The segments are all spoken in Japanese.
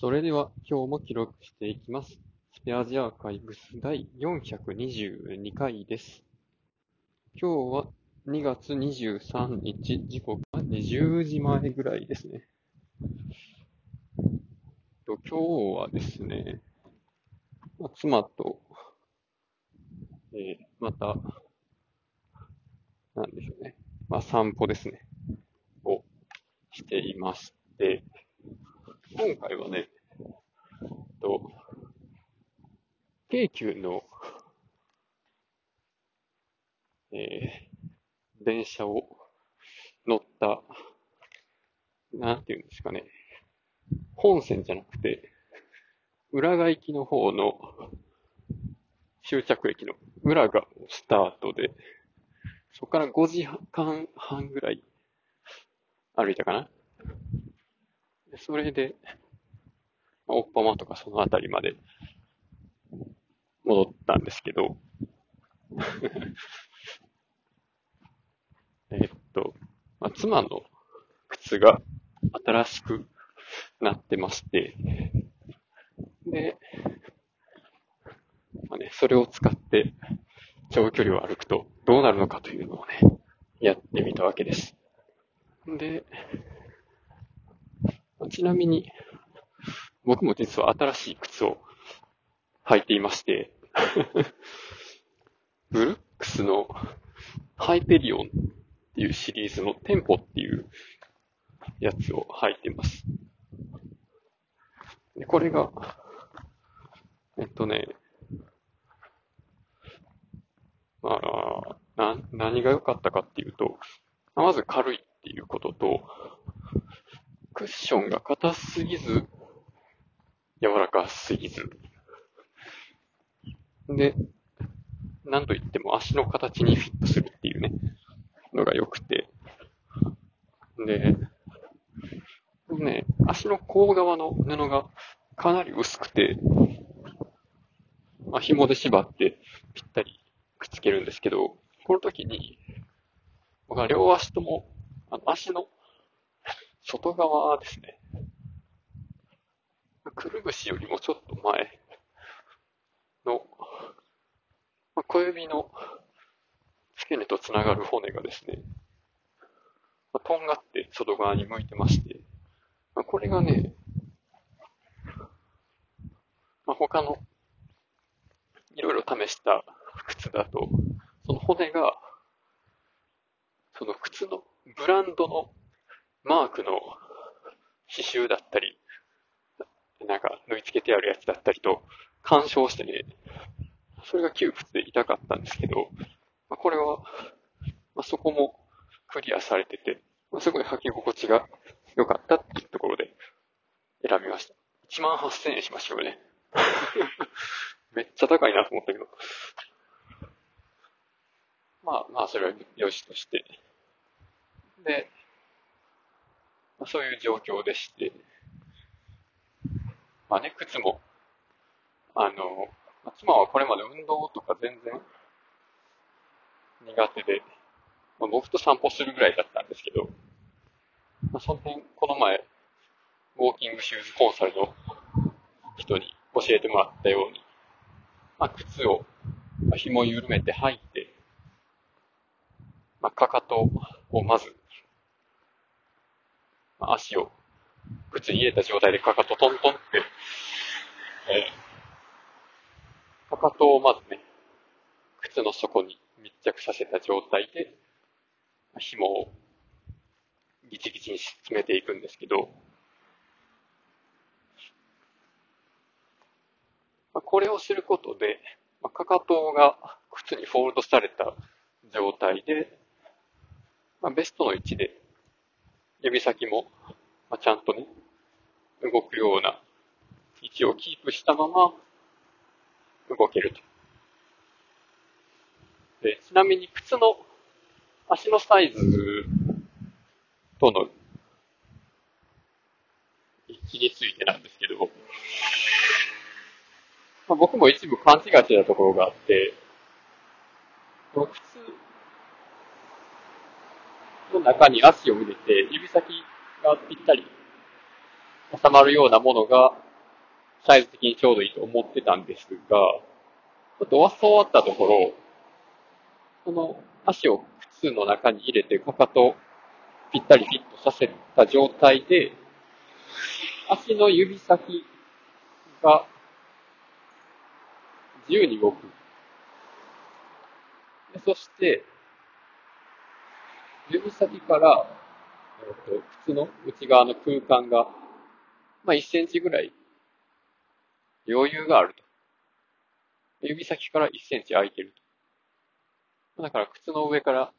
それでは今日も記録していきます。スペアジアーカイブス第422回です。今日は2月23日、時刻は20時前ぐらいですね。今日はですね、妻と、えーまた、なんでしょうね。まあ散歩ですね。をしていまして、今回はね、と、京急の、えー電車を乗った、なんていうんですかね、本線じゃなくて、裏が行きの方の終着駅の裏がスタートで、そこから5時間半ぐらい歩いたかな。それで、まあおっぱまとかそのあたりまで戻ったんですけど、えっと、まあ、妻の靴が新しくなってまして、で、まあね、それを使って長距離を歩くとどうなるのかというのをね、やってみたわけです。で、ちなみに、僕も実は新しい靴を履いていまして、ブルックスのハイペリオンっていうシリーズのテンポっていうやつを履いてます。でこれが、えっとね、まあ、な、何が良かったかっていうと、まず軽いっていうことと、クッションが硬すぎず、柔らかすぎず。で、なんといっても足の形にフィットするっていうね、のが良くて。で、ね、足の甲側の布がかなり薄くて、まあ、紐で縛ってぴったりくっつけるんですけど、この時に、僕は両足とも、あの足の外側ですね。くるぶしよりもちょっと前の、まあ小指の付け根とつながる骨がですね、まあとんがって外側に向いてまして、まあこれがね、まあ、他のいろいろ試した靴だと、その骨が、その靴のブランドのマークの刺繍だったり、なんか縫い付けてあるやつだったりと干渉してね、それが窮屈で痛かったんですけど、まあ、これは、まあ、そこもクリアされてて、まあ、すごい履き心地が良かったっていうところで選びました。1万8000円しましたよね。めっちゃ高いなと思ったけど。まあまあ、それは良しとして。で、そういう状況でして、まあね、靴も、あの、妻はこれまで運動とか全然苦手で、まあ、僕と散歩するぐらいだったんですけど、まあ、その辺、この前、ウォーキングシューズコンサルの人に教えてもらったように、まあ、靴を、まあ、紐緩めて履いて、まあ、かかとをまず、足を靴に入れた状態でかかとトントンって、えー、かかとをまずね、靴の底に密着させた状態で、紐をギチギチに詰めていくんですけど、まあ、これをすることで、まあ、かかとが靴にフォールドされた状態で、まあ、ベストの位置で指先も、まあ、ちゃんとね、動くような位置をキープしたまま動けると。で、ちなみに靴の足のサイズとの一致についてなんですけど、まあ、僕も一部勘違いしてたところがあって、靴の中に足を入れて、指先がぴったり収まるようなものがサイズ的にちょうどいいと思ってたんですが、ちょっと教わったところ、その足を靴の中に入れてかかとぴったりフィットさせた状態で、足の指先が自由に動く。そして、指先から、えっ、と、靴の内側の空間が、まあ、1センチぐらい余裕があると。指先から1センチ空いてると。だから靴の上から、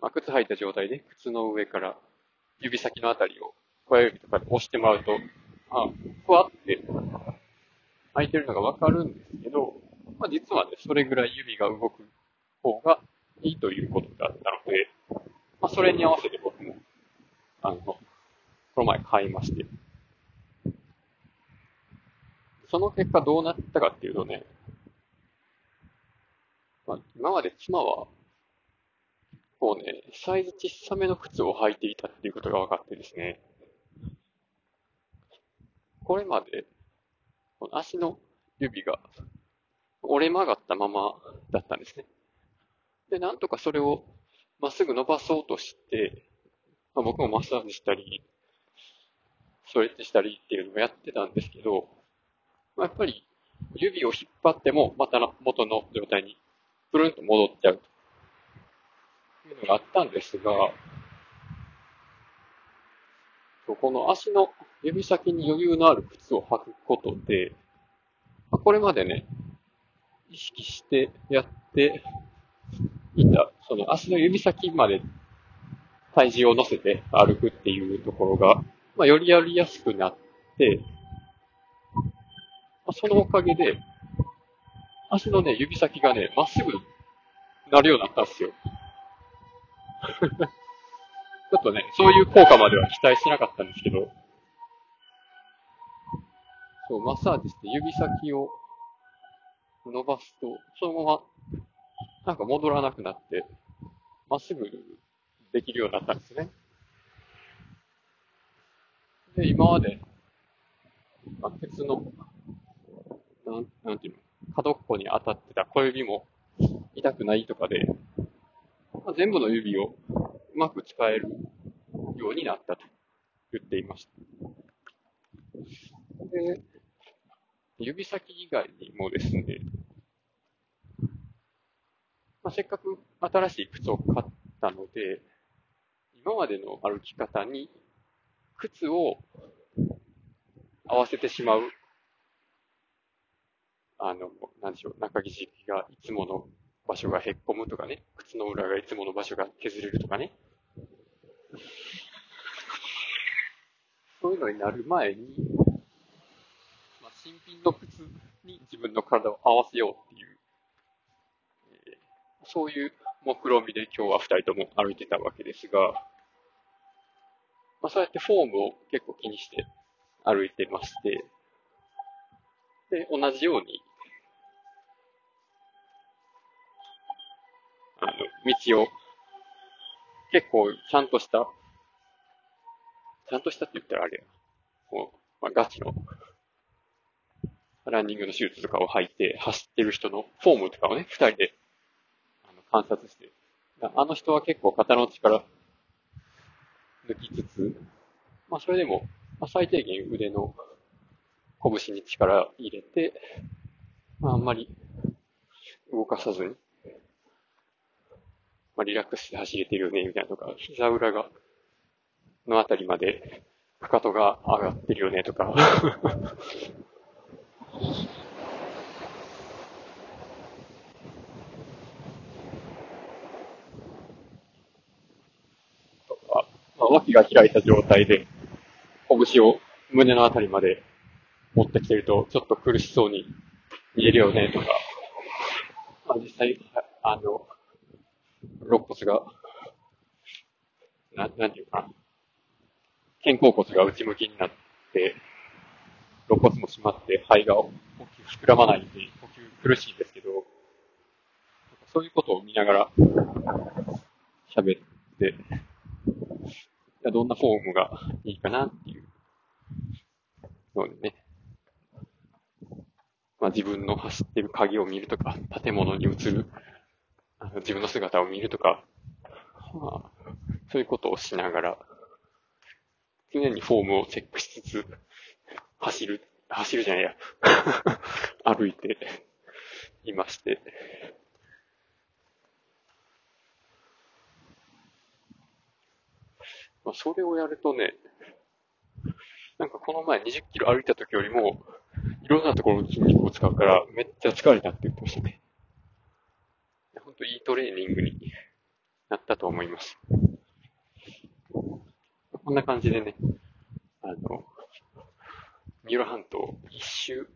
まあ、靴履いた状態で靴の上から指先のあたりを親指とかで押してもらうと、あ、ふわって空いてるのがわかるんですけど、まあ、実はね、それぐらい指が動く方がいいということだったの、それに合わせて僕も、あの、この前買いまして。その結果どうなったかっていうとね、まあ、今まで妻は、こうね、サイズ小さめの靴を履いていたっていうことが分かってですね、これまで、この足の指が折れ曲がったままだったんですね。で、なんとかそれをまっすぐ伸ばそうとして、まあ、僕もマッサージしたり、ストレッチしたりっていうのをやってたんですけど、まあ、やっぱり指を引っ張ってもまた元の状態にプルンと戻っちゃうと。いうのがあったんですが、この足の指先に余裕のある靴を履くことで、これまでね、意識してやっていた、その足の指先まで体重を乗せて歩くっていうところが、まあ、よりやりやすくなって、まあ、そのおかげで、足のね、指先がね、まっすぐなるようになったんですよ。ちょっとね、そういう効果までは期待してなかったんですけど、そう、マッサージして指先を伸ばすと、そのまま、なんか戻らなくなって、まっすぐできるようになったんですね。で、今まで、まあ、鉄の、なん、なんていうの、角っこに当たってた小指も痛くないとかで、まあ、全部の指をうまく使えるようになったと言っていました。で、指先以外にもですね、せっかく新しい靴を買ったので、今までの歩き方に靴を合わせてしまう、あの、なんでしょう、中肘がいつもの場所がへっこむとかね、靴の裏がいつもの場所が削れるとかね。そういうのになる前に、まあ、新品の靴に自分の体を合わせようっていう、そういう目論見で今日は二人とも歩いてたわけですが、まあ、そうやってフォームを結構気にして歩いてまして、で、同じようにあの、道を、結構ちゃんとした、ちゃんとしたって言ったらあれや。こう、まあ、ガチの、ランニングのシューズとかを履いて走ってる人のフォームとかをね、二人で、観察して。あの人は結構肩の力抜きつつ、まあそれでも、まあ、最低限腕の拳に力入れて、まああんまり動かさずに、まあ、リラックスして走れてるよね、みたいなとか、膝裏が、のあたりまで、かかとが上がってるよね、とか。とか、まあ、脇が開いた状態で、拳を胸のあたりまで持ってきてると、ちょっと苦しそうに見えるよね、とか。まあ、実際、あの、肋骨が、な、なんていうかな。肩甲骨が内向きになって、肋骨も締まって肺が呼吸膨らまないんで、呼吸苦しいんですけど、そういうことを見ながら喋って、じゃどんなフォームがいいかなっていうのでね、まあ自分の走ってる影を見るとか、建物に映るあの自分の姿を見るとか、まあ、そういうことをしながら、常にフォームをチェックしつつ、走る、走るじゃないや、歩いていまして、まあ、それをやるとね、なんかこの前20キロ歩いた時よりも、いろんなところの筋肉を使うから、めっちゃ疲れたって言ってましたね。ほんといいトレーニングになったと思います。こんな感じでね、あの、三浦半島一周、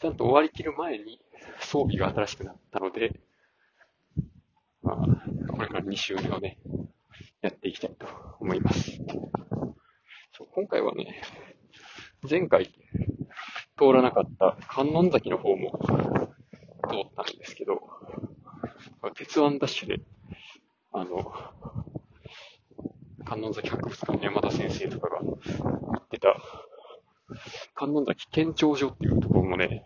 ちゃんと終わりきる前に装備が新しくなったので、まあ、これから2周目をね、やっていきたいと思います。そう今回はね、前回通らなかった観音崎の方も通ったんですけど、鉄腕ダッシュで、あの、観音崎博物館の山田先生とかが言ってた、観音崎県庁所っていうところもね、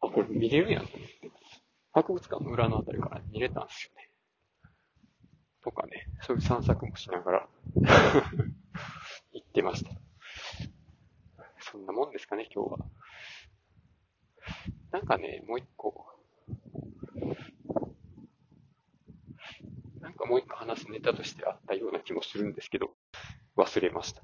あ、これ見れるやん。博物館の裏のあたりから見れたんですよね。とかね、そういう散策もしながら 行ってました。そんなもんですかね、今日は。なんかね、もう一個。なんかもう一個話すネタとしてあったような気もするんですけど、忘れました。